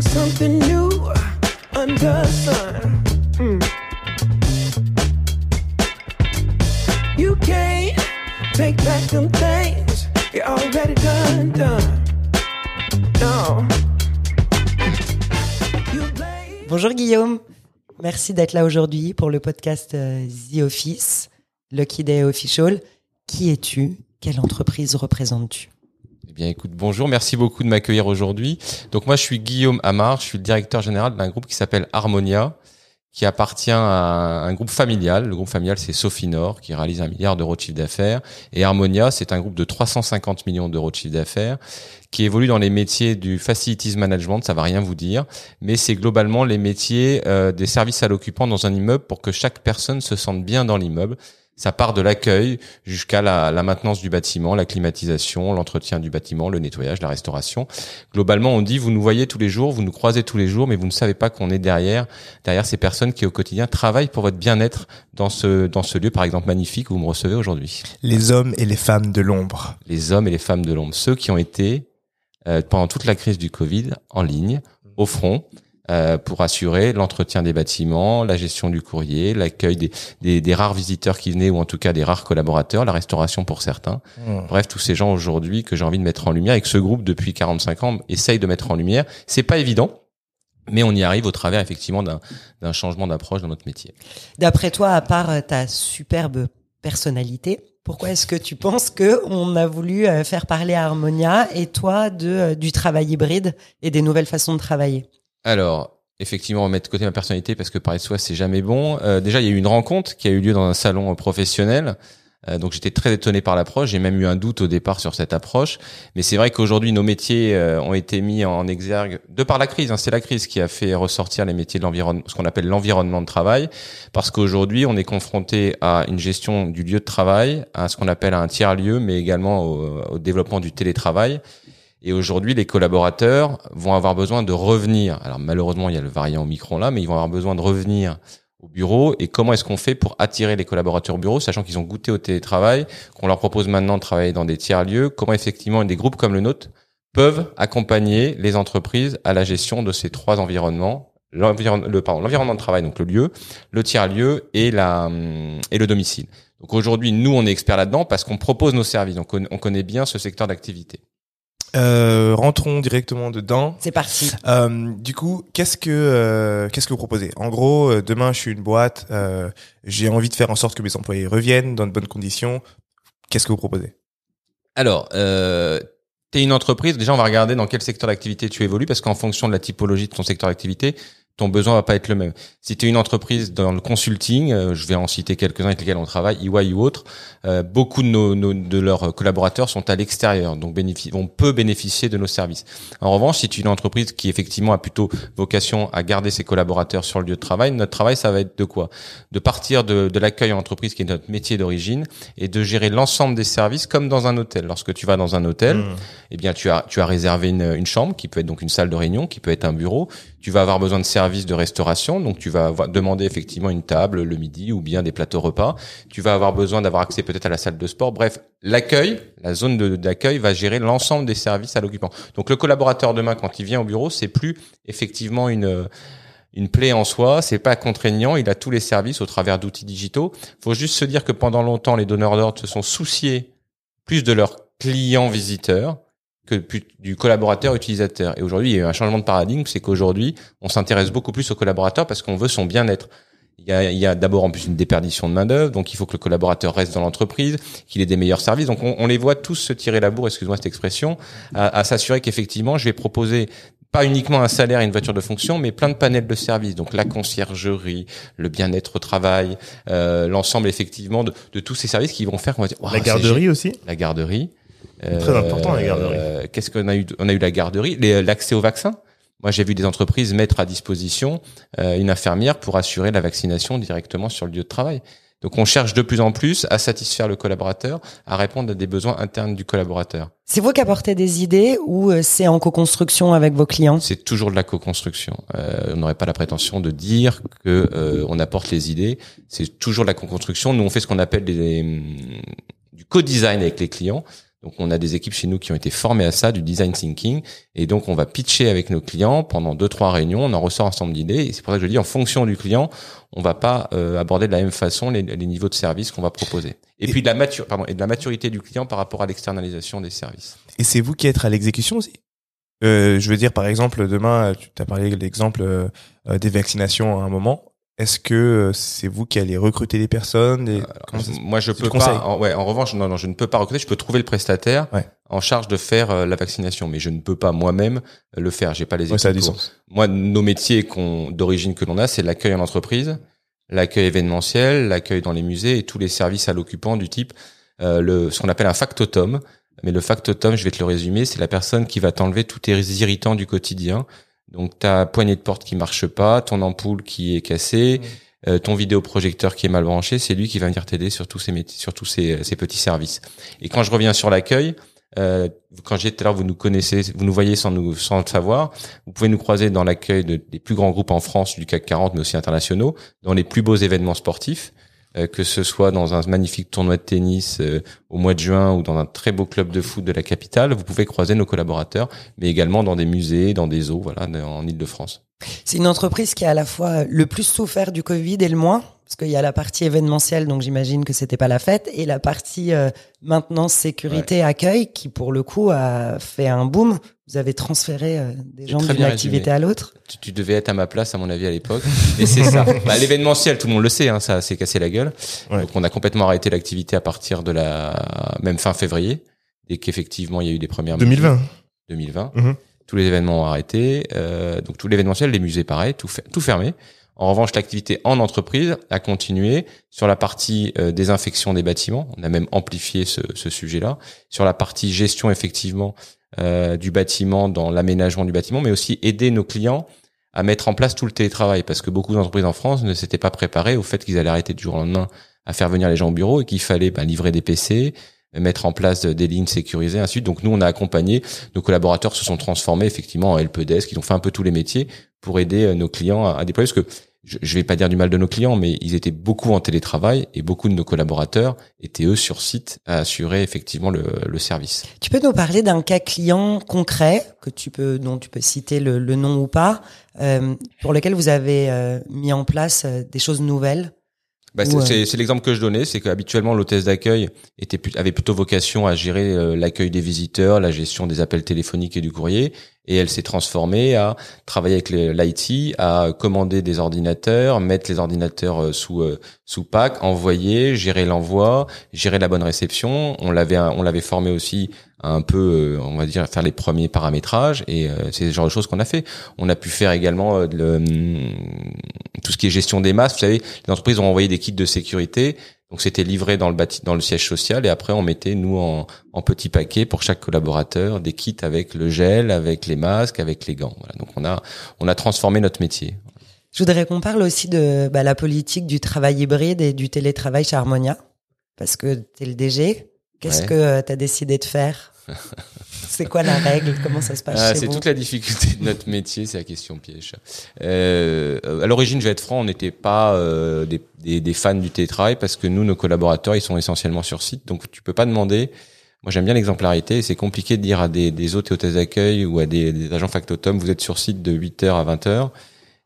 something new. You. Bonjour Guillaume, merci d'être là aujourd'hui pour le podcast euh, The Office, Lucky Day Official. Qui es-tu? Quelle entreprise représentes-tu? Bien, écoute, bonjour, merci beaucoup de m'accueillir aujourd'hui. Donc moi, je suis Guillaume Amar, je suis le directeur général d'un groupe qui s'appelle Harmonia, qui appartient à un groupe familial. Le groupe familial, c'est Sofinor, qui réalise un milliard d'euros de chiffre d'affaires. Et Harmonia, c'est un groupe de 350 millions d'euros de chiffre d'affaires, qui évolue dans les métiers du facilities management, ça va rien vous dire, mais c'est globalement les métiers euh, des services à l'occupant dans un immeuble pour que chaque personne se sente bien dans l'immeuble. Ça part de l'accueil jusqu'à la, la maintenance du bâtiment, la climatisation, l'entretien du bâtiment, le nettoyage, la restauration. Globalement, on dit vous nous voyez tous les jours, vous nous croisez tous les jours, mais vous ne savez pas qu'on est derrière derrière ces personnes qui au quotidien travaillent pour votre bien-être dans ce dans ce lieu, par exemple magnifique où vous me recevez aujourd'hui. Les hommes et les femmes de l'ombre. Les hommes et les femmes de l'ombre, ceux qui ont été euh, pendant toute la crise du Covid en ligne, au front, euh, pour assurer l'entretien des bâtiments, la gestion du courrier, l'accueil des, des, des rares visiteurs qui venaient ou en tout cas des rares collaborateurs, la restauration pour certains. Bref, tous ces gens aujourd'hui que j'ai envie de mettre en lumière et que ce groupe depuis 45 ans essaye de mettre en lumière. C'est pas évident. Mais on y arrive au travers effectivement d'un d'un changement d'approche dans notre métier. D'après toi, à part euh, ta superbe personnalité, pourquoi est-ce que tu penses que on a voulu euh, faire parler à Harmonia et toi de du travail hybride et des nouvelles façons de travailler? Alors, effectivement, on va mettre de côté ma personnalité parce que parler de soi, c'est jamais bon. Euh, déjà, il y a eu une rencontre qui a eu lieu dans un salon professionnel. Euh, donc j'étais très étonné par l'approche. J'ai même eu un doute au départ sur cette approche. Mais c'est vrai qu'aujourd'hui, nos métiers euh, ont été mis en exergue de par la crise. hein. C'est la crise qui a fait ressortir les métiers de l'environnement, ce qu'on appelle l'environnement de travail. Parce qu'aujourd'hui, on est confronté à une gestion du lieu de travail, à ce qu'on appelle un tiers-lieu, mais également au développement du télétravail. Et aujourd'hui, les collaborateurs vont avoir besoin de revenir. Alors malheureusement, il y a le variant Omicron là, mais ils vont avoir besoin de revenir au bureau. Et comment est-ce qu'on fait pour attirer les collaborateurs au bureau, sachant qu'ils ont goûté au télétravail, qu'on leur propose maintenant de travailler dans des tiers-lieux Comment effectivement des groupes comme le nôtre peuvent accompagner les entreprises à la gestion de ces trois environnements? L'environnement de travail, donc le lieu, le tiers-lieu hum, et le domicile. Donc aujourd'hui, nous, on est experts là-dedans parce qu'on propose nos services. Donc on, on connaît bien ce secteur d'activité. Euh, rentrons directement dedans. C'est parti. Euh, du coup, qu'est-ce que euh, qu'est-ce que vous proposez? En gros, euh, demain, je suis une boîte, euh, j'ai envie de faire en sorte que mes employés reviennent dans de bonnes conditions. Qu'est-ce que vous proposez? Alors, euh, tu es une entreprise, déjà on va regarder dans quel secteur d'activité tu évolues, parce qu'en fonction de la typologie de ton secteur d'activité, ton besoin va pas être le même. Si tu es une entreprise dans le consulting, euh, je vais en citer quelques-uns avec lesquels on travaille, EY ou autres, euh, beaucoup de, nos, nos- de leurs collaborateurs sont à l'extérieur, donc bénéfici, vont peu bénéficier de nos services. En revanche, si tu es une entreprise qui effectivement a plutôt vocation à garder ses collaborateurs sur le lieu de travail, notre travail, ça va être de quoi? De partir de, de l'accueil en entreprise, qui est notre métier d'origine, et de gérer l'ensemble des services comme dans un hôtel. Lorsque tu vas dans un hôtel, eh bien, tu as, tu as réservé une, une chambre qui peut être donc une salle de réunion, qui peut être un bureau. Tu vas avoir besoin de services de restauration, donc tu vas demander effectivement une table le midi ou bien des plateaux repas. Tu vas avoir besoin d'avoir accès peut-être à la salle de sport. Bref, l'accueil, la zone d'accueil va gérer l'ensemble des services à l'occupant. Donc le collaborateur demain, quand il vient au bureau, c'est plus effectivement une une plaie en soi, c'est pas contraignant, il a tous les services au travers d'outils digitaux. Faut juste se dire que pendant longtemps, les donneurs d'ordre se sont souciés plus de leurs clients visiteurs que du collaborateur utilisateur. Et aujourd'hui, il y a eu un changement de paradigme, c'est qu'aujourd'hui, on s'intéresse beaucoup plus au collaborateur parce qu'on veut son bien-être. Il y a, il y a d'abord en plus une déperdition de main d'œuvre, donc il faut que le collaborateur reste dans l'entreprise, qu'il ait des meilleurs services. Donc on, on les voit tous se tirer la bourre, excuse-moi cette expression, à, à s'assurer qu'effectivement, je vais proposer pas uniquement un salaire et une voiture de fonction, mais plein de panels de services. Donc la conciergerie, le bien-être au travail, euh, l'ensemble effectivement de, de tous ces services qui vont faire qu'on va dire La garderie aussi la garderie. Très important, la garderie. Euh, Qu'est-ce qu'on a eu On a eu la garderie, les- l'accès au vaccin. Moi, j'ai vu des entreprises mettre à disposition euh, une infirmière pour assurer la vaccination directement sur le lieu de travail. Donc, on cherche de plus en plus à satisfaire le collaborateur, à répondre à des besoins internes du collaborateur. C'est vous qui apportez des idées ou euh, c'est en co-construction avec vos clients? C'est toujours de la co-construction. Euh, on n'aurait pas la prétention de dire que euh, on apporte les idées. C'est toujours de la co-construction. Nous, on fait ce qu'on appelle des, hum, du co-design avec les clients. Donc on a des équipes chez nous qui ont été formées à ça, du design thinking, et donc on va pitcher avec nos clients pendant deux trois réunions, on en ressort un nombre d'idées, et c'est pour ça que je dis en fonction du client, on va pas euh, aborder de la même façon les, les niveaux de service qu'on va proposer. Et, Et- puis de la mature, pardon, et de la maturité du client par rapport à l'externalisation des services. Et c'est vous qui êtes à l'exécution aussi? Euh, Je veux dire, par exemple, demain, tu as parlé de l'exemple euh, des vaccinations à un moment. Est-ce que euh, c'est vous qui allez recruter les personnes et se- Moi, je peux pas. En, ouais, en revanche, non, non, je ne peux pas recruter. Je peux trouver le prestataire Ouais. en charge de faire euh, la vaccination, mais je ne peux pas moi-même euh, le faire. J'ai pas les Ouais, ça a du équipes sens. Moi, nos métiers qu'on d'origine que l'on a, c'est l'accueil en entreprise, l'accueil événementiel, l'accueil dans les musées et tous les services à l'occupant du type euh, le ce qu'on appelle un factotum. Mais le factotum, je vais te le résumer, c'est la personne qui va t'enlever tous tes irritants du quotidien. Donc ta poignée de porte qui marche pas, ton ampoule qui est cassée, euh, ton vidéoprojecteur qui est mal branché, c'est lui qui va venir t'aider sur tous ces métiers, sur tous ces, ces petits services. Et quand je reviens sur l'accueil, euh, quand j'étais là, vous nous connaissez, vous nous voyez sans nous sans le savoir. Vous pouvez nous croiser dans l'accueil de- des plus grands groupes en France du CAC 40, mais aussi internationaux, dans les plus beaux événements sportifs, euh, que ce soit dans un magnifique tournoi de tennis euh, au mois de juin ou dans un très beau club de foot de la capitale. Vous pouvez croiser nos collaborateurs, mais également dans des musées, dans des zoos, voilà, en Île-de-France. C'est une entreprise qui a à la fois le plus souffert du Covid et le moins, parce qu'il y a la partie événementielle, donc j'imagine que c'était pas la fête, et la partie euh, maintenance, sécurité, accueil, qui pour le coup a fait un boom. Vous avez transféré euh, des gens d'une activité résumé. à l'autre. tu, tu devais être à ma place à mon avis à l'époque et c'est ça bah, l'événementiel tout le monde le sait hein, ça s'est cassé la gueule Ouais. donc on a complètement arrêté l'activité à partir de la même fin février dès qu'effectivement il y a eu des premières 2020. mesures. 2020 Mhm. tous les événements ont arrêté euh, donc tout l'événementiel les musées pareil tout fer- tout fermé en revanche l'activité en entreprise a continué. Sur la partie euh, désinfection des bâtiments on a même amplifié ce, ce sujet là sur la partie gestion effectivement euh, du bâtiment dans l'aménagement du bâtiment mais aussi aider nos clients à mettre en place tout le télétravail. Parce que beaucoup d'entreprises en France ne s'étaient pas préparées au fait qu'ils allaient arrêter du jour au lendemain à faire venir les gens au bureau et qu'il fallait ben, livrer des PC, mettre en place des lignes sécurisées, ainsi de suite. Donc nous, on a accompagné, nos collaborateurs se sont transformés effectivement en helpdesk, ils ont fait un peu tous les métiers pour aider euh, nos clients à, à déployer. Parce que je, je vais pas dire du mal de nos clients, mais ils étaient beaucoup en télétravail et beaucoup de nos collaborateurs étaient eux sur site à assurer effectivement le, service. Tu peux nous parler d'un cas client concret que tu peux, dont tu peux citer le, nom ou pas, euh, pour lequel vous avez euh, mis en place des choses nouvelles? Bah, c'est, Ouais. c'est- c'est l'exemple que je donnais, c'est qu'habituellement l'hôtesse d'accueil était avait plutôt vocation à gérer euh, l'accueil des visiteurs, la gestion des appels téléphoniques et du courrier, et elle s'est transformée à travailler avec l'IT, à commander des ordinateurs, mettre les ordinateurs euh, sous euh, sous pack, envoyer, gérer l'envoi, gérer la bonne réception. On l'avait on l'avait formé aussi un peu, euh, on va dire, faire les premiers paramétrages, et c'est le genre de choses qu'on a fait. On a pu faire également le, hum, tout ce qui est gestion des masques. Vous savez, les entreprises ont envoyé des kits de sécurité. Donc c'était livré dans le bâti- dans le siège social et après on mettait nous en, en petits paquets pour chaque collaborateur des kits avec le gel, avec les masques, avec les gants. Voilà. Donc on a on a transformé notre métier. Je voudrais qu'on parle aussi de bah, la politique du travail hybride et du télétravail chez Harmonia, parce que tu es le DG. Qu'est-ce Ouais. que tu as décidé de faire? C'est quoi la règle? Comment ça se passe Ah, c'est toute la difficulté de notre métier, c'est la question piège. Euh, à l'origine, je vais être franc, on n'était pas euh, des, des, des fans du télétravail parce que nous, nos collaborateurs, ils sont essentiellement sur site, donc tu peux pas demander. Moi, j'aime bien l'exemplarité. C'est compliqué de dire à des, des hôtes et hôtesses d'accueil ou à des, des agents factotum, vous êtes sur site de 8h à 20h.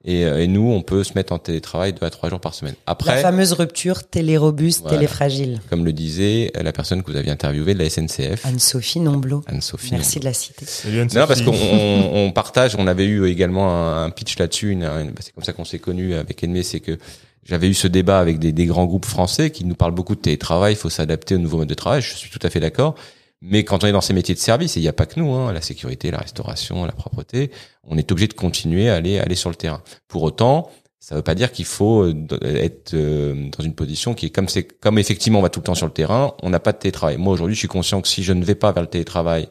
Et, euh, et nous, on peut se mettre en télétravail deux à trois jours par semaine. La Après, fameuse rupture télé-robuste, Voilà. télé-fragile. comme le disait la personne que vous aviez interviewée de la SNCF, Anne-Sophie Nomblot. Anne-Sophie. Merci de la citer. Salut, Non, parce qu'on on, on partage. On avait eu également un, un pitch là-dessus. une- une- bah, c'est comme ça qu'on s'est connus avec Edmé. C'est que j'avais eu ce débat avec des, des grands groupes français qui nous parlent beaucoup de télétravail. Il faut s'adapter au nouveau mode de travail. Je suis tout à fait d'accord. Mais quand on est dans ces métiers de service, et il n'y a pas que nous, hein, la sécurité, la restauration, la propreté, on est obligé de continuer à aller aller sur le terrain. Pour autant, ça veut pas dire qu'il faut euh, être euh, dans une position qui est comme c'est comme effectivement on va tout le temps sur le terrain, on n'a pas de télétravail. Moi aujourd'hui, je suis conscient que si je ne vais pas vers le télétravail,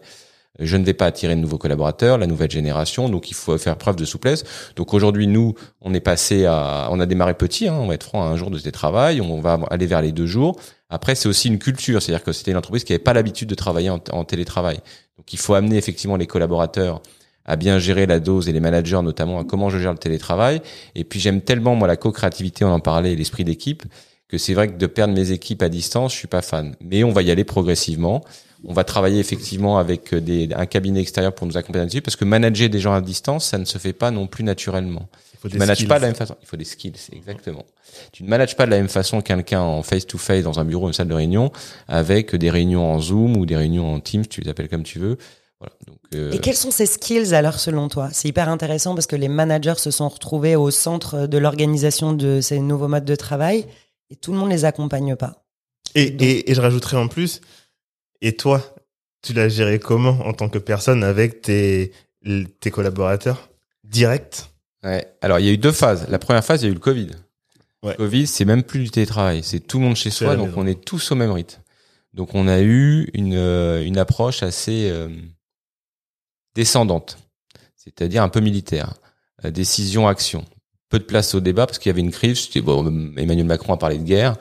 je ne vais pas attirer de nouveaux collaborateurs, la nouvelle génération, donc il faut faire preuve de souplesse. Donc aujourd'hui, nous, on est passé à, on a démarré petit, hein, on va être franc, à un jour de télétravail, on va aller vers les deux jours. Après, c'est aussi une culture, c'est-à-dire que c'était une entreprise qui n'avait pas l'habitude de travailler en, télétravail. Donc il faut amener effectivement les collaborateurs à bien gérer la dose et les managers notamment à comment je gère le télétravail. Et puis j'aime tellement moi la co-créativité, on en parlait, l'esprit d'équipe, que c'est vrai que de perdre mes équipes à distance, je suis pas fan. Mais on va y aller progressivement. On va travailler effectivement avec des, un cabinet extérieur pour nous accompagner dessus parce que manager des gens à distance, ça ne se fait pas non plus naturellement. Il faut Tu des manages skills. pas de la même façon. Il faut des skills, exactement. Tu ne manages pas de la même façon quelqu'un en face to face dans un bureau, une salle de réunion, avec des réunions en Zoom ou des réunions en Teams, tu les appelles comme tu veux. Voilà. Donc, euh, Et quels sont ces skills alors selon toi? C'est hyper intéressant parce que les managers se sont retrouvés au centre de l'organisation de ces nouveaux modes de travail et tout le monde les accompagne pas. Et, et, et je rajouterais en plus, et toi, tu l'as géré comment en tant que personne avec tes, tes collaborateurs directs? Ouais. Alors, il y a eu deux phases. La première phase, il y a eu le Covid. Ouais. Le Covid, c'est même plus du télétravail. C'est tout le monde chez soi, donc maison. on est tous au même rythme. Donc, on a eu une, euh, une approche assez euh, descendante, c'est-à-dire un peu militaire. Euh, décision, action. Peu de place au débat parce qu'il y avait une crise. Bon, Emmanuel Macron a parlé de guerre.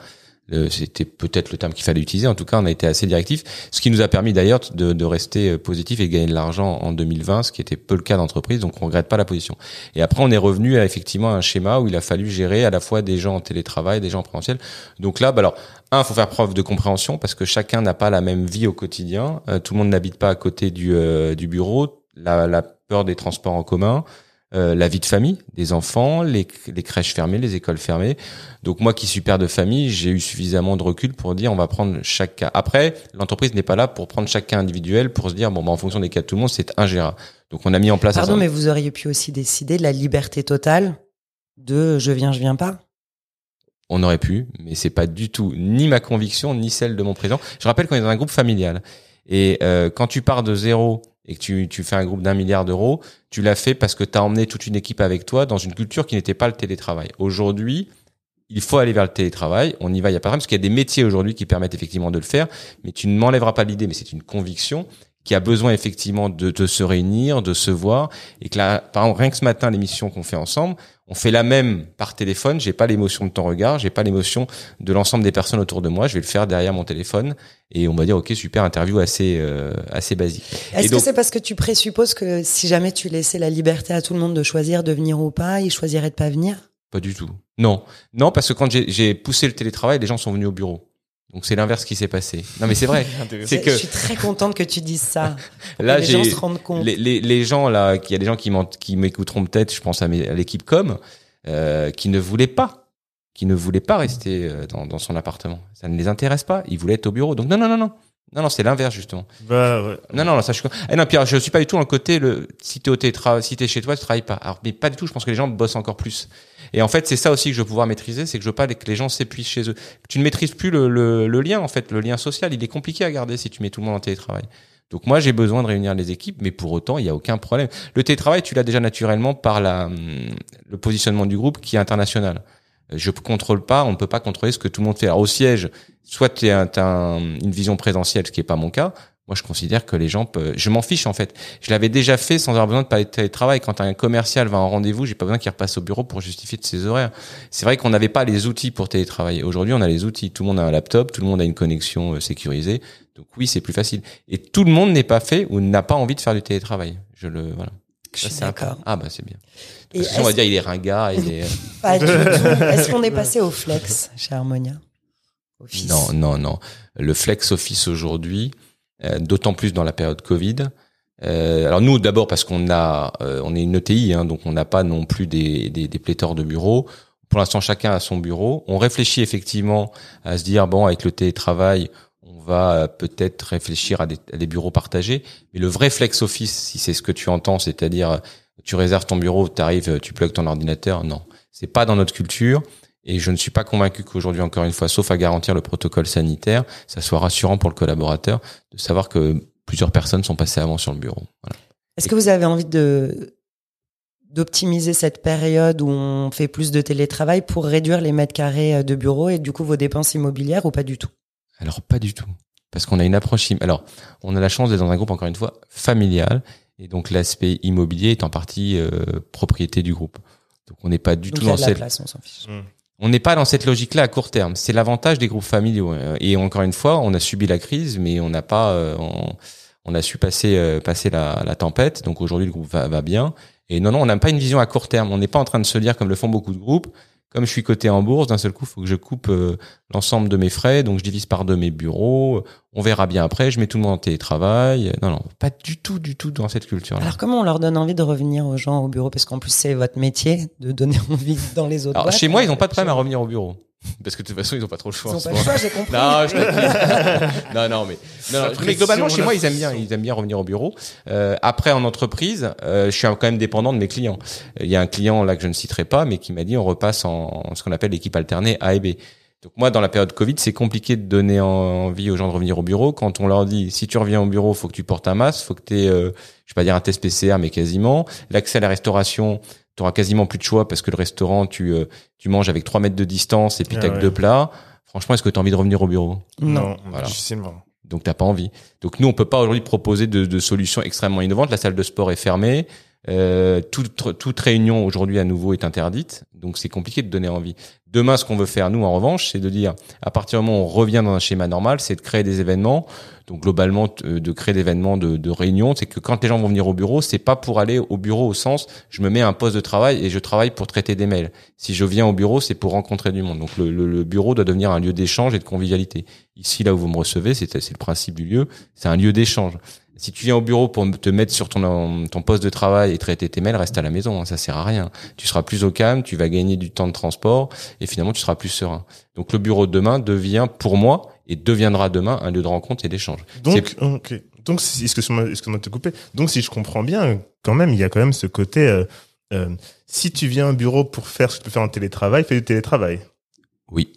C'était peut-être le terme qu'il fallait utiliser. En tout cas, on a été assez directif, ce qui nous a permis d'ailleurs de, de rester euh, positif et de gagner de l'argent en 2020, ce qui était peu le cas d'entreprise. Donc, on regrette pas la position. Et après, on est revenu à effectivement un schéma où il a fallu gérer à la fois des gens en télétravail, des gens en présentiel. Donc là, bah alors, un, faut faire preuve de compréhension parce que chacun n'a pas la même vie au quotidien. Euh, tout le monde n'habite pas à côté du, euh, du bureau. La, la peur des transports en commun, euh, la vie de famille, des enfants, les, les crèches fermées, les écoles fermées. Donc moi qui suis père de famille, j'ai eu suffisamment de recul pour dire on va prendre chaque cas. Après, l'entreprise n'est pas là pour prendre chaque cas individuel pour se dire bon bah, en fonction des cas de tout le monde c'est ingérable. Donc on a mis en place. Pardon, mais vous auriez pu aussi décider de la liberté totale de je viens, je viens pas. On aurait pu, mais c'est pas du tout ni ma conviction ni celle de mon président. Je rappelle qu'on est dans un groupe familial et euh, quand tu pars de zéro et que tu, tu fais un groupe d'un milliard d'euros, tu l'as fait parce que tu as emmené toute une équipe avec toi dans une culture qui n'était pas le télétravail. Aujourd'hui, il faut aller vers le télétravail. On y va, il y a pas de problème, parce qu'il y a des métiers aujourd'hui qui permettent effectivement de le faire, mais tu ne m'enlèveras pas l'idée, mais c'est une conviction qui a besoin effectivement de, de se réunir, de se voir, et que là, par exemple, rien que ce matin, l'émission qu'on fait ensemble, on fait la même par téléphone. J'ai pas l'émotion de ton regard, j'ai pas l'émotion de l'ensemble des personnes autour de moi. Je vais le faire derrière mon téléphone, et on va dire ok super interview assez euh, assez basique. Est-ce que c'est parce que tu présupposes que si jamais tu laissais la liberté à tout le monde de choisir de venir ou pas, ils choisiraient de pas venir? Pas du tout. Non, non parce que quand j'ai poussé le télétravail, les gens sont venus au bureau. Donc c'est l'inverse qui s'est passé. Non mais c'est vrai. C'est que Je suis très contente que tu dises ça. Là, que les gens se rendent compte. les, les, les gens là, qu'il y a des gens qui m'écouteront peut-être, je pense à, mes- à l'équipe com, euh, qui ne voulaient pas, qui ne voulaient pas rester euh, dans, dans son appartement. Ça ne les intéresse pas. Ils voulaient être au bureau. Donc non, non, non, non. Non, non, c'est l'inverse, justement. Bah, ouais. Non, non, non, ça, je suis, eh non, Pierre, je suis pas du tout dans le côté, le, si t'es au télétra- si t'es chez toi, tu travailles pas. Alors, mais pas du tout, je pense que les gens bossent encore plus. Et en fait, c'est ça aussi que je veux pouvoir maîtriser, c'est que je veux pas que les gens s'épuisent chez eux. Tu ne maîtrises plus le, lien, en fait, le lien social. Il est compliqué à garder si tu mets tout le monde en télétravail. Donc moi, j'ai besoin de réunir les équipes, mais pour autant, il n'y a aucun problème. Le télétravail, tu l'as déjà naturellement par la, hum, le positionnement du groupe qui est international. Je contrôle pas, on ne peut pas contrôler ce que tout le monde fait. Alors au siège, soit tu as une vision présentielle, ce qui est pas mon cas. Moi, je considère que les gens peuvent, je m'en fiche en fait. Je l'avais déjà fait sans avoir besoin de parler de télétravail. Quand un commercial va en rendez-vous, j'ai pas besoin qu'il repasse au bureau pour justifier de ses horaires. C'est vrai qu'on n'avait pas les outils pour télétravailler. Aujourd'hui, on a les outils. Tout le monde a un laptop, tout le monde a une connexion euh, sécurisée. Donc oui, c'est plus facile. Et tout le monde n'est pas fait ou n'a pas envie de faire du télétravail. Je le voilà. Je suis d'accord. Ah bah c'est bien. Que sinon, on va dire il est ringard, il est. euh, Pas du tout. Est-ce qu'on est passé au flex chez Harmonia? Office. Non, non, non. Le flex office aujourd'hui, d'autant plus dans la période Covid. Euh, alors nous, d'abord parce qu'on a, euh, on est une ETI, hein, donc on n'a pas non plus des, des, des pléthores de bureaux. Pour l'instant, chacun a son bureau. On réfléchit effectivement à se dire bon, avec le télétravail, on va euh, peut-être réfléchir à des, à des bureaux partagés. Mais le vrai flex office, si c'est ce que tu entends, c'est-à-dire euh, tu réserves ton bureau, tu arrives, tu plugues ton ordinateur, non, c'est pas dans notre culture. Et je ne suis pas convaincu qu'aujourd'hui, encore une fois, sauf à garantir le protocole sanitaire, ça soit rassurant pour le collaborateur de savoir que plusieurs personnes sont passées avant sur le bureau. Voilà. Est-ce que vous avez envie de d'optimiser cette période où on fait plus de télétravail pour réduire les mètres carrés euh, de bureau et du coup vos dépenses immobilières ou pas du tout? Alors pas du tout, parce qu'on a une approche. Alors, on a la chance d'être dans un groupe encore une fois familial, et donc l'aspect immobilier est en partie euh, propriété du groupe. Donc on n'est pas du Donc tout dans cette. place, on s'en fiche. On n'est pas dans cette logique-là à court terme. C'est l'avantage des groupes familiaux. Euh, Et encore une fois, on a subi la crise, mais on n'a pas, euh, on, on a su passer, euh, passer la, tempête. Donc aujourd'hui, le groupe va, va bien. Et non, non, on n'a pas une vision à court terme. On n'est pas en train de se dire, comme le font beaucoup de groupes, Comme je suis coté en bourse, d'un seul coup, il faut que je coupe euh, l'ensemble de mes frais, donc je divise par deux mes bureaux. On verra bien après. Je mets tout le monde en télétravail. Non, non, pas du tout, du tout dans cette culture-là. Alors comment on leur donne envie de revenir aux gens au bureau? Parce qu'en plus c'est votre métier de donner envie dans les autres Alors, boîtes. chez moi, ils n'ont pas de problème à revenir au bureau. Parce que de toute façon, ils n'ont pas trop le choix. Ils en ont ce pas le choix, j'ai compris. Non, je non, non, mais, non, mais globalement, chez moi, ils aiment bien, ils aiment bien revenir au bureau. Euh, après, en entreprise, euh, je suis quand même dépendant de mes clients. Euh, Il y a un client là que je ne citerai pas, mais qui m'a dit on repasse en, en ce qu'on appelle l'équipe alternée A et B. Donc moi, dans la période Covid, c'est compliqué de donner en- envie aux gens de revenir au bureau. Quand on leur dit si tu reviens au bureau, faut que tu portes un masque, faut que tu aies, je vais pas dire un test PCR, mais quasiment. L'accès à la restauration, tu auras quasiment plus de choix parce que le restaurant, tu euh, tu manges avec 3 mètres de distance et puis Ah t'as que ouais. deux plats. Franchement, est-ce que tu as envie de revenir au bureau? Non. Voilà. Difficilement. donc t'as pas envie. Donc nous, on peut pas aujourd'hui proposer de, de solutions extrêmement innovantes. La salle de sport est fermée. Euh, toute, toute réunion aujourd'hui à nouveau est interdite. Donc c'est compliqué de donner envie. Demain, ce qu'on veut faire nous, en revanche, c'est de dire à partir du moment où on revient dans un schéma normal, c'est de créer des événements. Donc globalement, euh, de créer des événements de, de réunion. C'est que quand les gens vont venir au bureau, c'est pas pour aller au bureau au sens je me mets un poste de travail et je travaille pour traiter des mails. Si je viens au bureau, c'est pour rencontrer du monde. Donc le, le- le bureau doit devenir un lieu d'échange et de convivialité. Ici, là où vous me recevez, c'est le principe du lieu, c'est un lieu d'échange. Si tu viens au bureau pour te mettre sur ton, ton poste de travail et traiter tes mails, reste à la maison, hein, ça sert à rien. Tu seras plus au calme, tu vas gagner du temps de transport et finalement tu seras plus serein. Donc le bureau de demain devient pour moi et deviendra demain un lieu de rencontre et d'échange. Donc, ok. Donc, excuse-moi, de te couper? Donc, si je comprends bien, quand même, il y a quand même ce côté, euh, euh, si tu viens au bureau pour faire ce que tu peux faire en télétravail, fais du télétravail. Oui.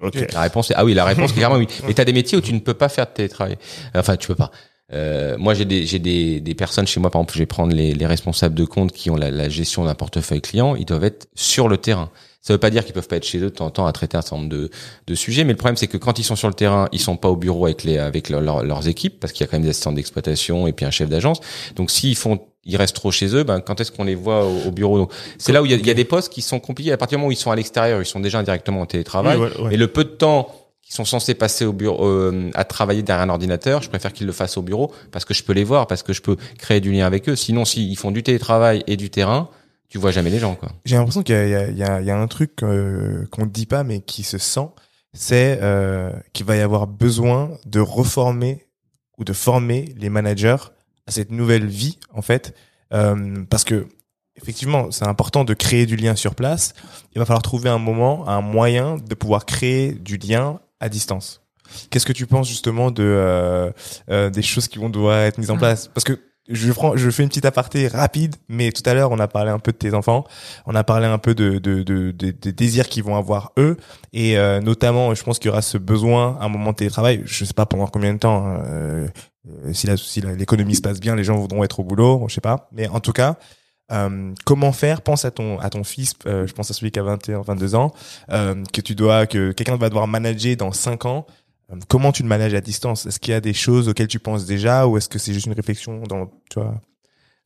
Ok. La réponse est ah oui, la réponse est clairement oui. Mais t'as des métiers où tu ne peux pas faire de télétravail. Enfin, tu peux pas. Euh, moi, j'ai des des des personnes chez moi, par exemple, je vais prendre les les responsables de compte qui ont la, la gestion d'un portefeuille client. Ils doivent être sur le terrain. Ça veut pas dire qu'ils peuvent pas être chez eux de temps en temps à traiter un certain nombre de de sujets, mais le problème c'est que quand ils sont sur le terrain, ils sont pas au bureau avec les avec leur- leur- leurs équipes parce qu'il y a quand même des assistants d'exploitation et puis un chef d'agence. Donc s'ils font ils restent trop chez eux, ben quand est-ce qu'on les voit au, au bureau? C'est là où il y, a, il y a des postes qui sont compliqués. À partir du moment où ils sont à l'extérieur, ils sont déjà directement en télétravail. Oui, ouais, ouais. Mais le peu de temps qu'ils sont censés passer au bureau, euh, à travailler derrière un ordinateur, je préfère qu'ils le fassent au bureau parce que je peux les voir, parce que je peux créer du lien avec eux. Sinon, s'ils font du télétravail et du terrain, tu vois jamais les gens, quoi. J'ai l'impression qu'il y y, y a un truc euh, qu'on ne dit pas mais qui se sent, c'est euh, qu'il va y avoir besoin de reformer ou de former les managers à cette nouvelle vie en fait, euh, parce que effectivement c'est important de créer du lien sur place. Il va falloir trouver un moment, un moyen de pouvoir créer du lien à distance. Qu'est-ce que tu penses justement de euh, euh, des choses qui vont devoir être mises en place? Parce que je prends, je fais une petite aparté rapide, mais tout à l'heure on a parlé un peu de tes enfants, on a parlé un peu de de de, de- des désirs qu'ils vont avoir eux, et euh, notamment, je pense qu'il y aura ce besoin à un moment de télétravail. Je sais pas pendant combien de temps. hein, euh, euh, si la, si l'économie se passe bien, les gens voudront être au boulot, je sais pas. Mais en tout cas, euh, comment faire? Pense à ton à ton fils. euh, je pense à celui qui a 21, 22 ans, euh, que tu dois que quelqu'un va devoir manager dans 5 ans. Comment tu le manages à distance? Est-ce qu'il y a des choses auxquelles tu penses déjà, ou est-ce que c'est juste une réflexion dans tu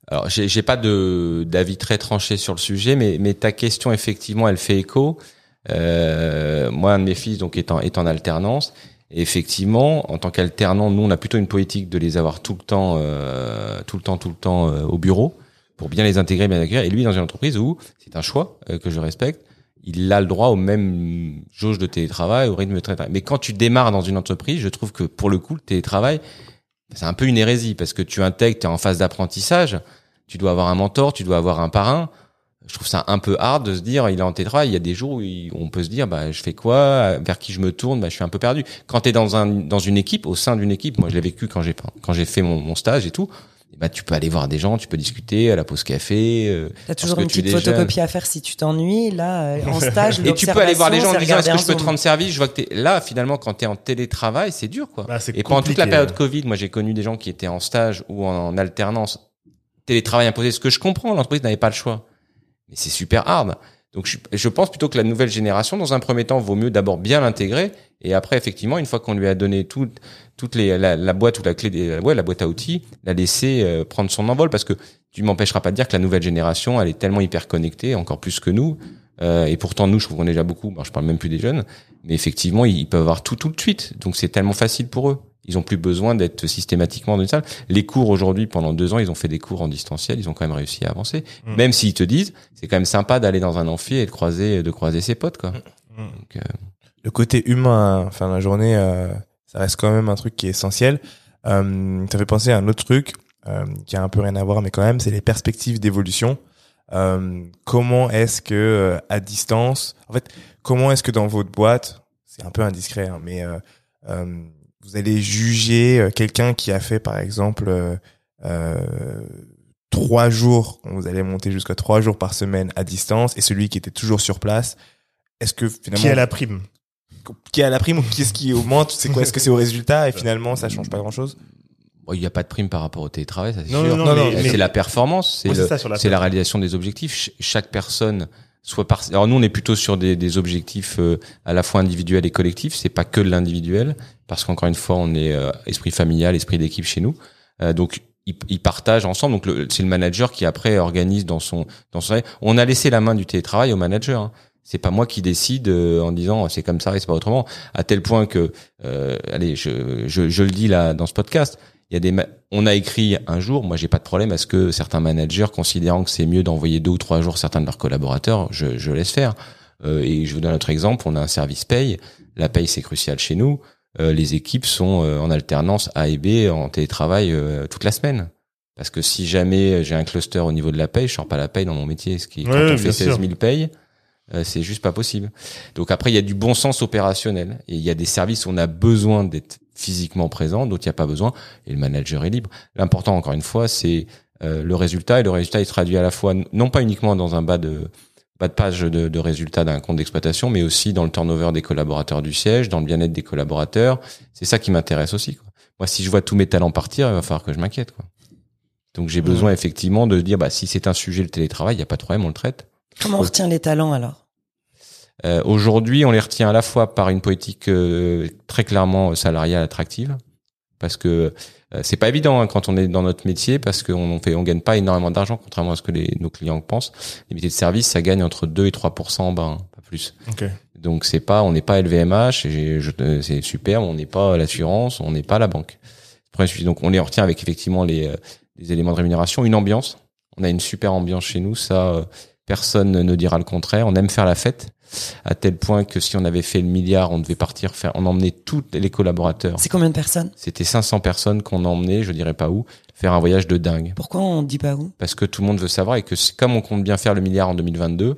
Alors, j'ai j'ai pas de d'avis très tranché sur le sujet, mais mais ta question effectivement, elle fait écho. Moi, un de mes fils donc est en, est en alternance. Effectivement, en tant qu'alternant, nous on a plutôt une politique de les avoir tout le temps, euh, tout le temps, tout le temps euh, au bureau pour bien les intégrer, bien les accueillir. Et lui, dans une entreprise où c'est un choix euh, que je respecte, il a le droit au même jauge de télétravail, au rythme de télétravail. Mais quand tu démarres dans une entreprise, je trouve que pour le coup, le télétravail, c'est un peu une hérésie parce que tu intègres, tu es en phase d'apprentissage, tu dois avoir un mentor, tu dois avoir un parrain. Je trouve ça un peu hard de se dire, il est en télétravail, il y a des jours où on peut se dire, bah, je fais quoi, vers qui je me tourne, bah, je suis un peu perdu. Quand tu es dans un, dans une équipe, au sein d'une équipe, moi je l'ai vécu quand j'ai, quand j'ai fait mon, mon stage et tout, bah, tu peux aller voir des gens, tu peux discuter à la pause café. euh, T'as toujours une petite photocopie à faire si tu t'ennuies. Là, euh, en stage, Et tu peux aller voir les gens en disant, est-ce que je peux te rendre service? Je vois que t'es là, finalement, quand tu es en télétravail, c'est dur, quoi. Bah, c'est Et pendant toute la période hein. Covid, moi j'ai connu des gens qui étaient en stage ou en, en alternance, télétravail imposé, ce que je comprends, l'entreprise n'avait pas le choix. Mais c'est super hard. Donc je, pense plutôt que la nouvelle génération, dans un premier temps, vaut mieux d'abord bien l'intégrer et après effectivement, une fois qu'on lui a donné tout, toutes les la, la boîte ou la clé, des, ouais, la boîte à outils, la laisser euh, prendre son envol parce que tu m'empêcheras pas de dire que la nouvelle génération, elle est tellement hyper connectée, encore plus que nous. Euh, et pourtant, nous, je trouve qu'on est déjà beaucoup. Bon, je parle même plus des jeunes, mais effectivement, ils, ils peuvent avoir tout tout de suite. Donc c'est tellement facile pour eux. Ils ont plus besoin d'être systématiquement dans une salle. Les cours aujourd'hui, pendant deux ans, ils ont fait des cours en distanciel. Ils ont quand même réussi à avancer. Mm. Même s'ils te disent, c'est quand même sympa d'aller dans un amphi et de croiser, de croiser ses potes, quoi. Mm. Donc, euh, le côté humain, enfin la journée, euh, ça reste quand même un truc qui est essentiel. Euh, ça fait penser à un autre truc qui a un peu rien à voir, mais quand même, c'est les perspectives d'évolution. Comment est-ce que à distance, en fait, comment est-ce que dans votre boîte, c'est un peu indiscret, hein, mais euh, vous allez juger euh, quelqu'un qui a fait, par exemple, euh, euh, trois jours, vous allez monter jusqu'à trois jours par semaine à distance, et celui qui était toujours sur place. Est-ce que finalement Qui a la prime? Qui a la prime ou qu'est-ce qui augmente C'est quoi Est-ce que c'est au résultat et finalement ça change pas grand chose bon, il n'y a pas de prime par rapport au télétravail, ça c'est Non, sûr. non, non, non, mais- c'est la performance, c'est Ouais, c'est le- ça, sur la c'est la perf. réalisation des objectifs. Ch- chaque personne soit par. Alors nous, on est plutôt sur des, des objectifs euh, à la fois individuels et collectifs. C'est pas que de l'individuel, parce qu'encore une fois, on est euh, esprit familial, esprit d'équipe chez nous. Euh, donc ils, partagent ensemble. Donc c'est le manager qui après organise dans son dans son. On a laissé la main du télétravail au manager. Hein. C'est pas moi qui décide euh, en disant c'est comme ça et c'est pas autrement. À tel point que, euh, allez, je, je, je le dis là dans ce podcast, il y a des, ma- on a écrit un jour. Moi, j'ai pas de problème à ce que certains managers, considérant que c'est mieux d'envoyer deux ou trois jours certains de leurs collaborateurs, je, je laisse faire. Euh, et je vous donne un autre exemple. On a un service paye. La paye, c'est crucial chez nous. Euh, les équipes sont euh, en alternance A et B en télétravail euh, toute la semaine. Parce que si jamais j'ai un cluster au niveau de la paye, je sors pas la paye dans mon métier. Ce qui, quand on fait 16 sûr. 000 payes, c'est juste pas possible. Donc après, il y a du bon sens opérationnel. Et il y a des services où on a besoin d'être physiquement présent, d'autres il n'y a pas besoin. Et le manager est libre. L'important, encore une fois, c'est euh, le résultat. Et le résultat, il se traduit à la fois, non pas uniquement dans un bas de bas de page de, de résultats d'un compte d'exploitation, mais aussi dans le turnover des collaborateurs du siège, dans le bien-être des collaborateurs. C'est ça qui m'intéresse aussi. Quoi. Moi, si je vois tous mes talents partir, il va falloir que je m'inquiète. Quoi. Donc j'ai besoin effectivement de dire, bah, si c'est un sujet, le télétravail, il n'y a pas de problème, on le traite. Comment on retient les talents alors? Euh, Aujourd'hui, on les retient à la fois par une politique euh, très clairement salariale attractive, parce que euh, c'est pas évident hein, quand on est dans notre métier, parce qu'on fait, on gagne pas énormément d'argent, contrairement à ce que les, nos clients pensent. Les métiers de service, ça gagne entre 2 et 3 en bas, hein, pas plus. Ok. Donc c'est pas, on n'est pas LVMH, euh, c'est super, on n'est pas l'assurance, on n'est pas la banque. Donc on les retient avec effectivement les, euh, les éléments de rémunération, une ambiance. On a une super ambiance chez nous, ça euh, personne ne dira le contraire. On aime faire la fête à tel point que si on avait fait le milliard, on devait partir faire, on emmenait tous les collaborateurs. C'est combien de personnes? C'était 500 personnes qu'on emmenait, je dirais pas où, faire un voyage de dingue. Pourquoi on dit pas où? Parce que tout le monde veut savoir et que comme on compte bien faire le milliard en 2022,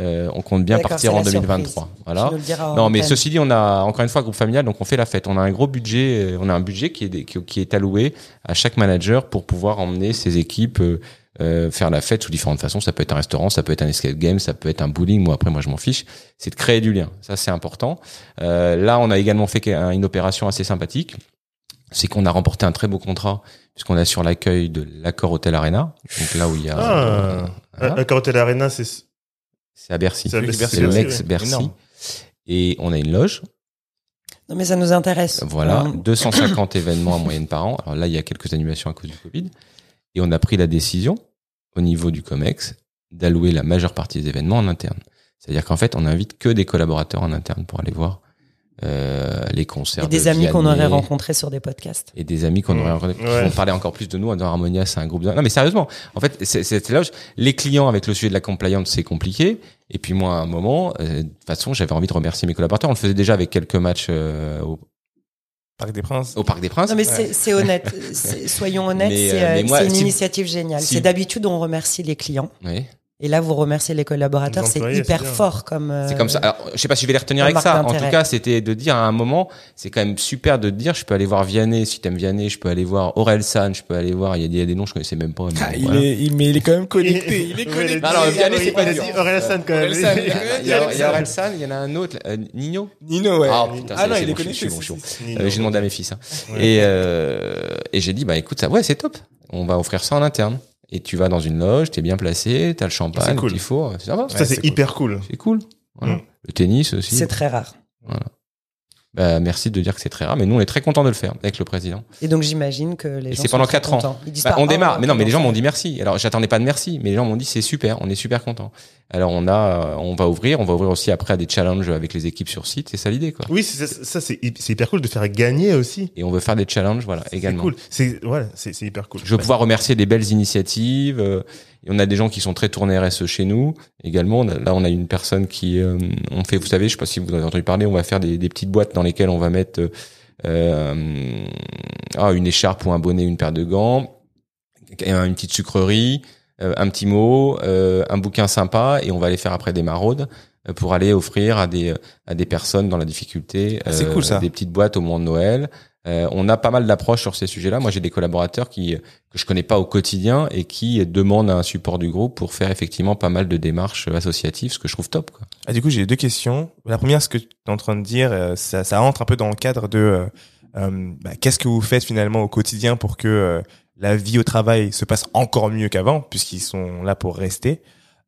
euh, on compte bien partir en la 2023. surprise. Voilà. Non, mais ceci dit, on a encore une fois groupe familial, donc on fait la fête. On a un gros budget, euh, on a un budget qui est qui, qui est alloué à chaque manager pour pouvoir emmener ses équipes euh, euh, faire la fête sous différentes façons. Ça peut être un restaurant, ça peut être un escape game, ça peut être un bowling. Moi après, moi je m'en fiche. C'est de créer du lien. Ça c'est important. Euh, là, on a également fait une opération assez sympathique. C'est qu'on a remporté un très beau contrat puisqu'on a sur l'accueil de l'accord Hôtel Arena. Donc là où il y a Ah. Euh, Carrotel Arena, c'est c'est à Bercy. C'est à Bercy, Bercy, ouais. Et on a une loge. Non, mais ça nous intéresse. Voilà, Euh, 250 événements en moyenne par an. Alors là, il y a quelques annulations à cause du Covid. Et on a pris la décision, au niveau du COMEX, d'allouer la majeure partie des événements en interne. C'est-à-dire qu'en fait, on n'invite que des collaborateurs en interne pour aller voir euh, les concerts. Et des de amis qu'on aurait rencontrés sur des podcasts. Et des amis qu'on Mmh. aurait rencontrés, qui Ouais. vont parler encore plus de nous. Dans Harmonia, c'est un groupe de... Non, mais sérieusement, en fait, c'est c'est là où je- les clients avec le sujet de la compliance, c'est compliqué. Et puis moi, à un moment, euh, de toute façon, j'avais envie de remercier mes collaborateurs. On le faisait déjà avec quelques matchs euh, au, Parc des Princes. au Parc des Princes. Non, mais c'est c'est honnête. Soyons honnêtes, c'est euh, euh, c'est une si- initiative géniale. si- C'est d'habitude, on remercie les clients. Oui. Et là, vous remerciez les collaborateurs. Les C'est hyper fort comme. euh, C'est comme ça. Alors, je sais pas si je vais les retenir avec ça. En tout cas, c'était de dire à un moment, c'est quand même super de te dire, je peux aller voir Vianney, si t'aimes Vianney, je peux aller voir Aurel San, je peux aller voir, il y a des, il y a des noms, je connaissais même pas. mais Ah, bon, il voilà. est, il, mais il est quand même connecté. Il est connecté. Alors, dit- Vianney, c'est pas dur. dit Aurel Hassan, quand même. Il y a, il y a Aurel San, il y en a un autre, euh, Nino. Nino, ouais. Ah, putain, ah non, il bon, est connecté. Euh, J'ai demandé à mes fils. hein. Euh, et j'ai dit, bah écoute, ça, ouais, c'est top. On va offrir ça en interne. Et tu vas dans une loge, t'es bien placé, t'as le champagne, cool. qu'il faut. Ça va. Ça, Ouais, c'est hyper cool. C'est cool. Voilà. Mm. Le tennis aussi. C'est très rare. Bah, Bah, merci de dire que c'est très rare, mais nous on est très content de le faire avec le président. Et donc j'imagine que les Et gens c'est pendant très quatre ans. contents. Ils disent Bah, pas, on oh, démarre, mais non, mais les gens m'ont dit merci. Alors j'attendais pas de merci, mais les gens m'ont dit c'est super, on est super content. Alors on a, on va ouvrir, on va ouvrir aussi après à des challenges avec les équipes sur site, c'est ça l'idée quoi. Oui, c'est ça, ça, c'est hy- c'est hyper cool de faire gagner aussi. Et on veut faire des challenges, voilà, C'est également. cool. C'est ouais, c'est c'est hyper cool. Je veux pouvoir remercier des belles initiatives. euh, et on a des gens qui sont très tournés RSE chez nous. Également, là, on a une personne qui, euh, on fait, vous savez, je sais pas si vous avez entendu parler, on va faire des, petites boîtes dans lesquelles on va mettre euh, euh, ah, une écharpe ou un bonnet, une paire de gants, une petite sucrerie, euh, un petit mot, un bouquin sympa, et on va aller faire après des maraudes pour aller offrir à des à des personnes dans la difficulté Ah, c'est cool, ça. des petites boîtes au moment de Noël. Euh, on a pas mal d'approches sur ces sujets-là. Moi, j'ai des collaborateurs qui que je connais pas au quotidien et qui demandent un support du groupe pour faire effectivement pas mal de démarches associatives, ce que je trouve top. Quoi. Ah, du coup, j'ai deux questions. La première, ce que tu es en train de dire, euh, ça, ça entre un peu dans le cadre de euh, euh, bah, qu'est-ce que vous faites finalement au quotidien pour que euh, la vie au travail se passe encore mieux qu'avant, puisqu'ils sont là pour rester?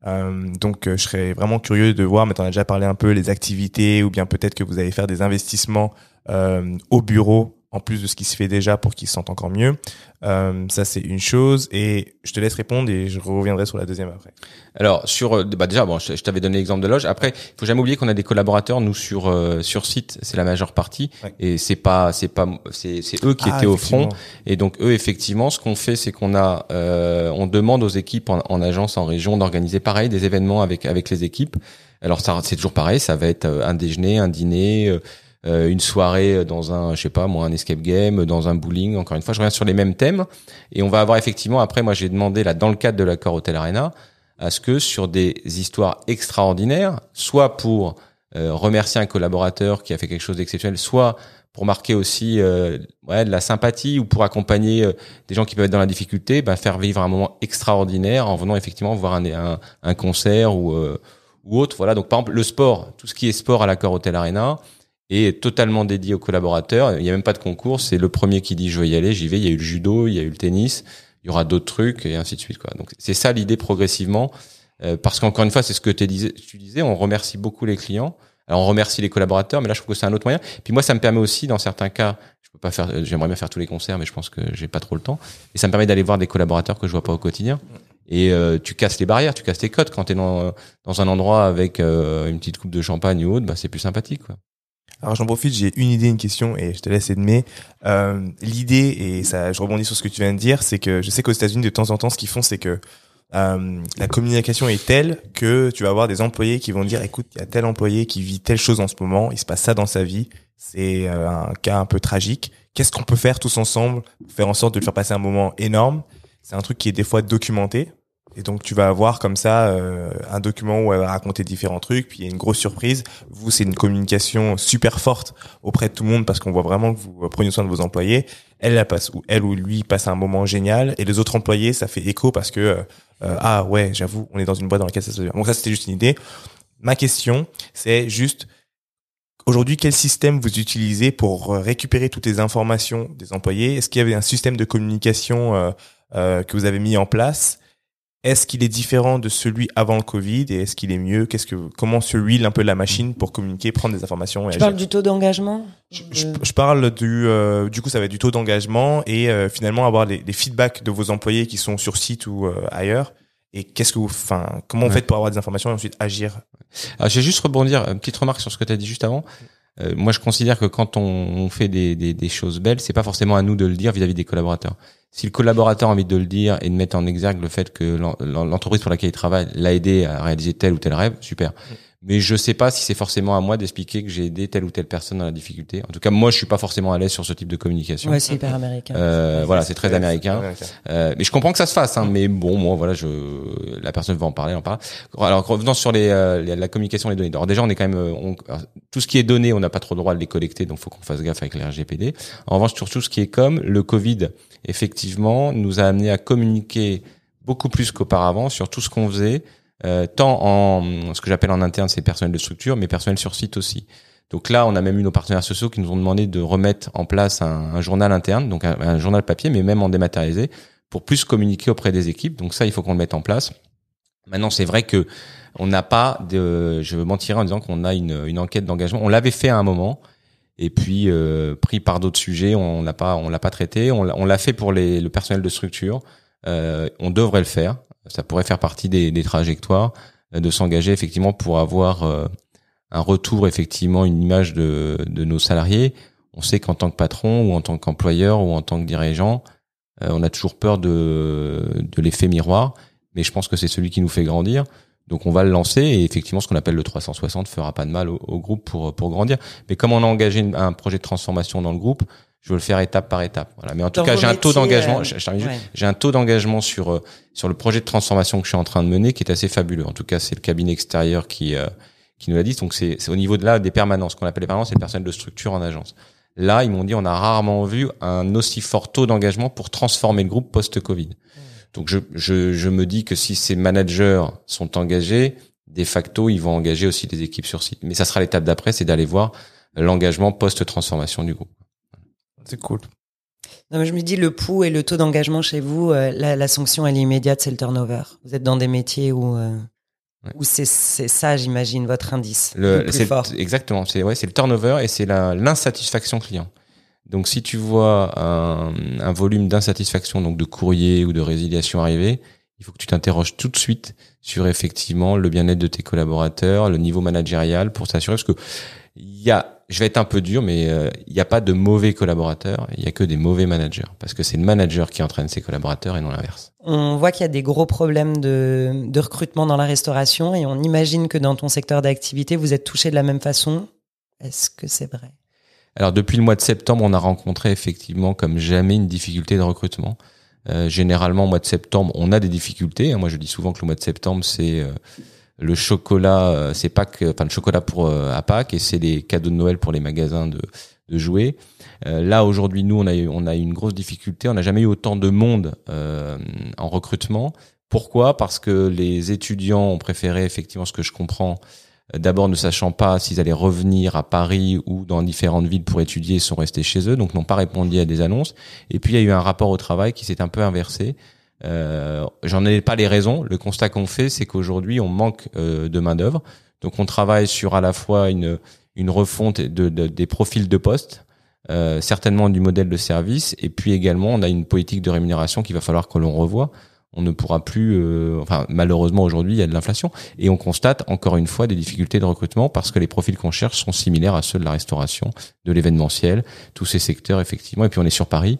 Euh, donc, euh, je serais vraiment curieux de voir, mais tu en as déjà parlé un peu, les activités, ou bien peut-être que vous allez faire des investissements euh, au bureau, en plus de ce qui se fait déjà pour qu'ils se sentent encore mieux. Euh, ça, c'est une chose. Et je te laisse répondre et je reviendrai sur la deuxième après. Alors sur euh, bah déjà bon je, je t'avais donné l'exemple de loge après il faut jamais oublier qu'on a des collaborateurs nous sur euh, sur site c'est la majeure partie Ouais. et c'est pas c'est pas c'est c'est eux qui Ah, étaient au front et donc eux effectivement ce qu'on fait c'est qu'on a euh, on demande aux équipes en, en agence en région d'organiser pareil des événements avec avec les équipes alors ça c'est toujours pareil ça va être euh, un déjeuner un dîner euh, une soirée dans un je sais pas moi un escape game dans un bowling encore une fois je reviens sur les mêmes thèmes et on va avoir effectivement après moi j'ai demandé là dans le cadre de l'accord Hotel Arena à ce que sur des histoires extraordinaires, soit pour euh, remercier un collaborateur qui a fait quelque chose d'exceptionnel, soit pour marquer aussi euh, ouais, de la sympathie ou pour accompagner euh, des gens qui peuvent être dans la difficulté, ben, faire vivre un moment extraordinaire en venant effectivement voir un, un, un concert ou, euh, ou autre. Voilà. Donc par exemple le sport, tout ce qui est sport à l'accord Hotel Arena est totalement dédié aux collaborateurs. Il n'y a même pas de concours, c'est le premier qui dit je veux y aller, j'y vais. Il y a eu le judo, il y a eu le tennis il y aura d'autres trucs et ainsi de suite quoi. Donc c'est ça l'idée progressivement euh, parce qu'encore une fois c'est ce que disais, tu disais on remercie beaucoup les clients. Alors on remercie les collaborateurs mais là je trouve que c'est un autre moyen. Puis moi ça me permet aussi dans certains cas, je peux pas faire j'aimerais bien faire tous les concerts mais je pense que j'ai pas trop le temps et ça me permet d'aller voir des collaborateurs que je vois pas au quotidien. Et euh, tu casses les barrières, tu casses les codes quand tu es dans dans un endroit avec euh, une petite coupe de champagne ou autre, bah c'est plus sympathique. Alors j'en profite, j'ai une idée, une question, et je te laisse Edmé. Euh, L'idée, et ça, je rebondis sur ce que tu viens de dire, c'est que je sais qu'aux États-Unis, de temps en temps, ce qu'ils font, c'est que euh, la communication est telle que tu vas avoir des employés qui vont dire, écoute, il y a tel employé qui vit telle chose en ce moment, il se passe ça dans sa vie, c'est euh, un cas un peu tragique. Qu'est-ce qu'on peut faire tous ensemble pour faire en sorte de le faire passer un moment énorme? C'est un truc qui est des fois documenté. Et donc tu vas avoir comme ça euh, un document où elle va raconter différents trucs, puis il y a une grosse surprise. Vous, c'est une communication super forte auprès de tout le monde parce qu'on voit vraiment que vous prenez soin de vos employés. Elle, elle passe ou elle ou lui passe un moment génial, et les autres employés, ça fait écho parce que euh, euh, ah ouais, j'avoue, on est dans une boîte dans laquelle ça se bien. Donc ça, c'était juste une idée. Ma question, c'est juste aujourd'hui quel système vous utilisez pour euh, récupérer toutes les informations des employés? Est-ce qu'il y avait un système de communication euh, euh, que vous avez mis en place? Est-ce qu'il est différent de celui avant le Covid et est-ce qu'il est mieux? Qu'est-ce que comment se huile un peu la machine pour communiquer, prendre des informations et Tu agir? parles du taux d'engagement? Je, je- Euh, je parle du euh, du coup ça va être du taux d'engagement et euh, finalement avoir les, les feedbacks de vos employés qui sont sur site ou euh, ailleurs. Et qu'est-ce que vous enfin comment vous faites pour avoir des informations et ensuite agir? Alors, je vais juste rebondir, une petite remarque sur ce que tu as dit juste avant. Euh, moi, je considère que quand on, on fait des, des, des choses belles, c'est pas forcément à nous de le dire vis-à-vis des collaborateurs. Si le collaborateur a envie de le dire et de mettre en exergue le fait que l'en- l'en- l'entreprise pour laquelle il travaille l'a aidé à réaliser tel ou tel rêve, super. Mais je sais pas si c'est forcément à moi d'expliquer que j'ai aidé telle ou telle personne dans la difficulté. En tout cas, moi, je suis pas forcément à l'aise sur ce type de communication. Ouais, c'est hyper américain. Euh, voilà, c'est très américain. Euh, mais je comprends que ça se fasse, hein, mais bon, moi, voilà, je, la personne veut en parler, en parle. Alors, revenons sur les, euh, les- la communication des données. Alors, déjà, on est quand même, euh, on- alors, tout ce qui est donné, on n'a pas trop le droit de les collecter, donc faut qu'on fasse gaffe avec les RGPD. En revanche, sur tout ce qui est comme, le Covid, effectivement, nous a amené à communiquer beaucoup plus qu'auparavant sur tout ce qu'on faisait, euh, tant en, ce que j'appelle en interne, c'est personnel de structure, mais personnel sur site aussi. Donc là, on a même eu nos partenaires sociaux qui nous ont demandé de remettre en place un, journal interne, donc un, journal papier, mais même en dématérialisé, pour plus communiquer auprès des équipes. Donc ça, il faut qu'on le mette en place. Maintenant, c'est vrai que on n'a pas de, je mentirais en disant qu'on a une enquête d'engagement. On l'avait fait à un moment. Et puis euh, pris par d'autres sujets, on l'a pas, on l'a pas traité. On l'a fait pour les, le personnel de structure. Euh, on devrait le faire. Ça pourrait faire partie des, trajectoires euh, de s'engager effectivement pour avoir un retour effectivement une image de, de nos salariés. On sait qu'en tant que patron ou en tant qu'employeur ou en tant que dirigeant, on a toujours peur de, de l'effet miroir, mais je pense que c'est celui qui nous fait grandir. Donc on va le lancer et effectivement ce qu'on appelle le 360 fera pas de mal au, au groupe pour pour grandir. Mais comme on a engagé un projet de transformation dans le groupe, je veux le faire étape par étape. Voilà. Mais en tout Dans cas, j'ai un taux d'engagement. euh, ouais. J'ai un taux d'engagement sur euh, sur le projet de transformation que je suis en train de mener qui est assez fabuleux. En tout cas, c'est le cabinet extérieur qui euh, qui nous l'a dit. Donc c'est au niveau de là des permanences. Ce qu'on appelle les permanences, c'est le personnel de structure en agence. Là, ils m'ont dit on a rarement vu un aussi fort taux d'engagement pour transformer le groupe post-Covid. Donc je, je, je me dis que si ces managers sont engagés, de facto, ils vont engager aussi des équipes sur site. Mais ça sera l'étape d'après, c'est d'aller voir l'engagement post-transformation du groupe. C'est cool. Non, mais je me dis le pouls et le taux d'engagement chez vous, euh, la, la sanction elle est immédiate, c'est le turnover. Vous êtes dans des métiers où euh, Ouais. où c'est c'est ça, j'imagine, votre indice Le, le plus c'est fort. exactement, c'est ouais, c'est le turnover et c'est la- l'insatisfaction client. Donc si tu vois un, volume d'insatisfaction, donc de courrier ou de résiliation arriver, il faut que tu t'interroges tout de suite sur effectivement le bien-être de tes collaborateurs, le niveau managérial pour s'assurer parce que il y a, je vais être un peu dur, mais euh, il n'y a pas de mauvais collaborateurs, il y a que des mauvais managers parce que c'est le manager qui entraîne ses collaborateurs et non l'inverse. On voit qu'il y a des gros problèmes de, de recrutement dans la restauration et on imagine que dans ton secteur d'activité, vous êtes touché de la même façon. Est-ce que c'est vrai? Alors depuis le mois de septembre, on a rencontré effectivement comme jamais une difficulté de recrutement. Euh, généralement, au mois de septembre, on a des difficultés. hein. Moi, je dis souvent que le mois de septembre, c'est euh, le chocolat, euh, c'est pas que, enfin, le chocolat pour euh, à Pâques et c'est les cadeaux de Noël pour les magasins de, de jouets. Euh, là, aujourd'hui, nous, on a eu, on a eu une grosse difficulté. On n'a jamais eu autant de monde euh, en recrutement. Pourquoi? Parce que les étudiants ont préféré, effectivement, ce que je comprends, euh, d'abord ne sachant pas s'ils allaient revenir à Paris ou dans différentes villes pour étudier, sont restés chez eux, donc n'ont pas répondu à des annonces. Et puis il y a eu un rapport au travail qui s'est un peu inversé. Euh, J'en ai pas les raisons. Le constat qu'on fait, c'est qu'aujourd'hui on manque euh, de main d'œuvre. Donc on travaille sur à la fois une une refonte de, de- des profils de poste, euh, certainement du modèle de service, et puis également on a une politique de rémunération qu'il va falloir que l'on revoie. On ne pourra plus, euh, enfin malheureusement aujourd'hui il y a de l'inflation et on constate encore une fois des difficultés de recrutement parce que les profils qu'on cherche sont similaires à ceux de la restauration, de l'événementiel, tous ces secteurs effectivement. Et puis on est sur Paris.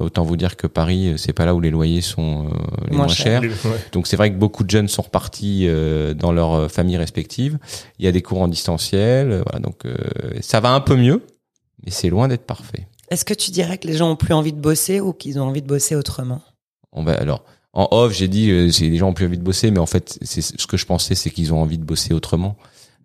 Autant vous dire que Paris, euh, c'est pas là où les loyers sont euh, les Moins moins, chers. Ouais. Donc c'est vrai que beaucoup de jeunes sont repartis euh, dans leurs euh, familles respectives. Il y a des cours en distanciel, voilà. Donc euh, ça va un peu mieux, mais c'est loin d'être parfait. Est-ce que tu dirais que les gens ont plus envie de bosser ou qu'ils ont envie de bosser autrement? On va alors en off, j'ai dit euh, c'est les gens ont plus envie de bosser, mais en fait c'est ce que je pensais, c'est qu'ils ont envie de bosser autrement.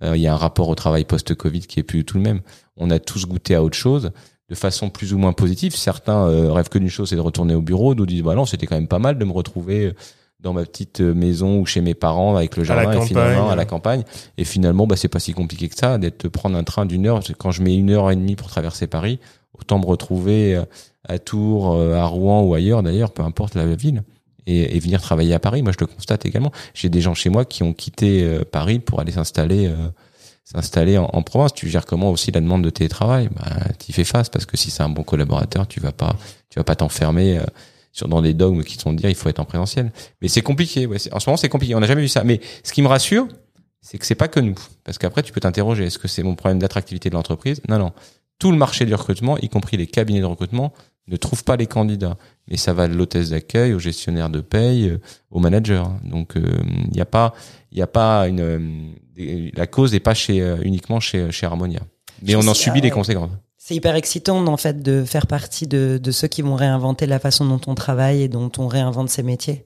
Euh, Il y a un rapport au travail post-Covid qui est plus du tout le même. On a tous goûté à autre chose de façon plus ou moins positive. Certains euh, rêvent que d'une chose, c'est de retourner au bureau. D'autres disent bah non, c'était quand même pas mal de me retrouver dans ma petite euh, maison ou chez mes parents avec le jardin et finalement à la campagne. Et finalement, bah c'est pas si compliqué que ça d'être prendre un train d'une heure. Quand je mets une heure et demie pour traverser Paris, autant me retrouver euh, à Tours, euh, à Rouen ou ailleurs d'ailleurs, peu importe la ville. Et, et venir travailler à Paris, moi je le constate également. J'ai des gens chez moi qui ont quitté euh, Paris pour aller s'installer euh, s'installer en, en province. Tu gères comment aussi la demande de télétravail? Bah, Tu fais face parce que si c'est un bon collaborateur, tu vas pas, tu vas pas t'enfermer euh, sur dans des dogmes qui sont de dire il faut être en présentiel. Mais c'est compliqué. En ce moment, c'est compliqué. On n'a jamais vu ça. Mais ce qui me rassure, c'est que c'est pas que nous, parce qu'après tu peux t'interroger est-ce que c'est mon problème d'attractivité de l'entreprise? Non, non. Tout le marché du recrutement, y compris les cabinets de recrutement, ne trouve pas les candidats. Mais ça va de l'hôtesse d'accueil au gestionnaire de paye, euh, au manager. Donc il n'y a pas, il a pas une, euh, la cause n'est pas chez euh, uniquement chez chez Harmonia. Mais Je on en subit les conséquences. C'est hyper excitant en fait de faire partie de, de ceux qui vont réinventer la façon dont on travaille et dont on réinvente ses métiers.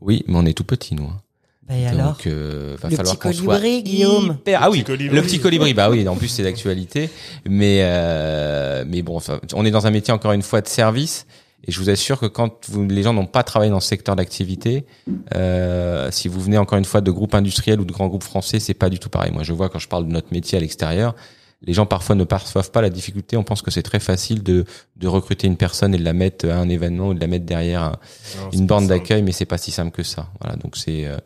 Oui, mais on est tout petit nous. hein. Bah, et alors euh, va Le falloir petit qu'on soit colibri, Guillaume. hyper- Ah oui, petit le petit colibri. Bah oui, en plus c'est d'actualité. Mais euh, mais bon, enfin, on est dans un métier encore une fois de service. Et je vous assure que quand vous, les gens n'ont pas travaillé dans ce secteur d'activité, euh, si vous venez encore une fois de groupes industriels ou de grands groupes français, c'est pas du tout pareil. Moi, je vois quand je parle de notre métier à l'extérieur, les gens parfois ne perçoivent pas la difficulté. On pense que c'est très facile de, de recruter une personne et de la mettre à un événement ou de la mettre derrière un- Non, c'est une simple. d'accueil, mais c'est pas si simple que ça. Voilà, donc c'est euh,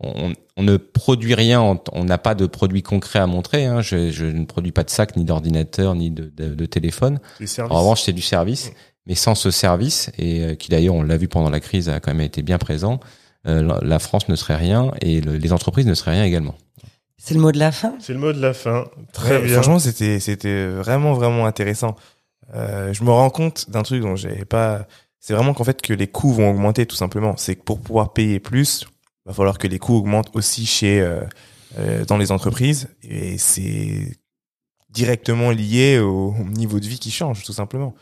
on, on ne produit rien, en- on n'a pas de produit concret à montrer. Hein. Je, je ne produis pas de sac, ni d'ordinateur, ni de, de, de téléphone. En revanche, c'est du service, mais sans ce service, et euh, qui d'ailleurs, on l'a vu pendant la crise, a quand même été bien présent, euh, la- la France ne serait rien et le- les entreprises ne seraient rien également. C'est le mot de la fin? C'est le mot de la fin. Très Ouais, bien. Franchement, c'était c'était vraiment vraiment intéressant. Euh, je me rends compte d'un truc dont j'avais pas. C'est vraiment qu'en fait que les coûts vont augmenter tout simplement. C'est que pour pouvoir payer plus, va falloir que les coûts augmentent aussi chez euh, euh, dans les entreprises et c'est directement lié au niveau de vie qui change tout simplement.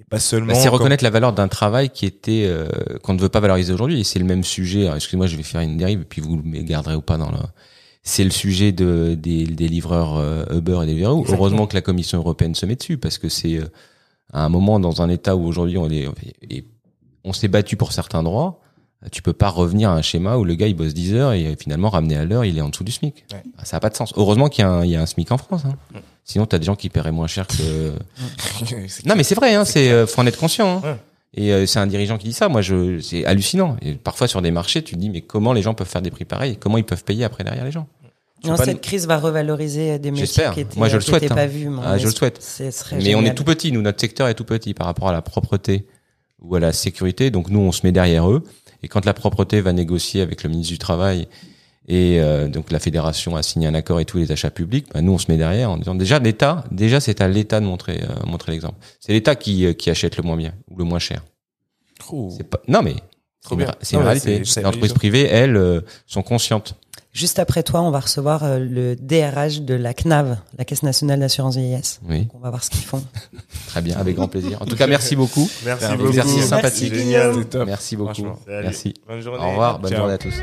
Et pas seulement. Bah, c'est comme- reconnaître la valeur d'un travail qui était euh, qu'on ne veut pas valoriser aujourd'hui. Et c'est le même sujet. alors, Excusez-moi, je vais faire une dérive, et puis vous me garderez ou pas dans le. C'est le sujet de des, des livreurs euh, Uber et Deliveroo. Exactement. Heureusement que la Commission européenne se met dessus parce que c'est euh, à un moment dans un État où aujourd'hui on est et on s'est battu pour certains droits. Tu peux pas revenir à un schéma où le gars il bosse 10 heures et finalement ramené à l'heure il est en dessous du SMIC. Ouais. Ça a pas de sens. Heureusement qu'il y a un, il y a un SMIC en France. Hein. Ouais. Sinon t'as des gens qui paieraient moins cher que non, mais c'est vrai, hein, c'est euh, faut en être conscient. hein. Ouais. Et euh, c'est un dirigeant qui dit ça. Moi, je, c'est hallucinant. Et parfois sur des marchés, tu te dis mais comment les gens peuvent faire des prix pareils Comment ils peuvent payer après derrière les gens? Non, cette de- crise va revaloriser des métiers qui étaient, Moi, je le qui étaient souhaite, pas hein. vus. Ah, on je le est- souhaite. Mais on est tout petit. Nous, notre secteur est tout petit par rapport à la propreté ou à la sécurité. Donc nous, on se met derrière eux. Et quand la propreté va négocier avec le ministre du travail et euh, donc la fédération a signé un accord et tous les achats publics, bah, nous on se met derrière en disant déjà l'État, déjà c'est à l'État de montrer euh, montrer l'exemple. C'est l'État qui euh, qui achète le moins bien ou le moins cher. trop. C'est pas non mais c'est une, une réalité. Les entreprises privées, elles, euh, sont conscientes. Juste après toi, on va recevoir euh, le DRH de la CNAV, la Caisse nationale d'assurance vieillesse. Oui, Donc, on va voir ce qu'ils font. très bien, avec grand plaisir. En tout cas, merci beaucoup. Merci C'est un beaucoup. exercice sympathique. Merci, Génial. Top. Merci beaucoup. Merci. Bonne journée. Au revoir, bonne Ciao. journée à tous.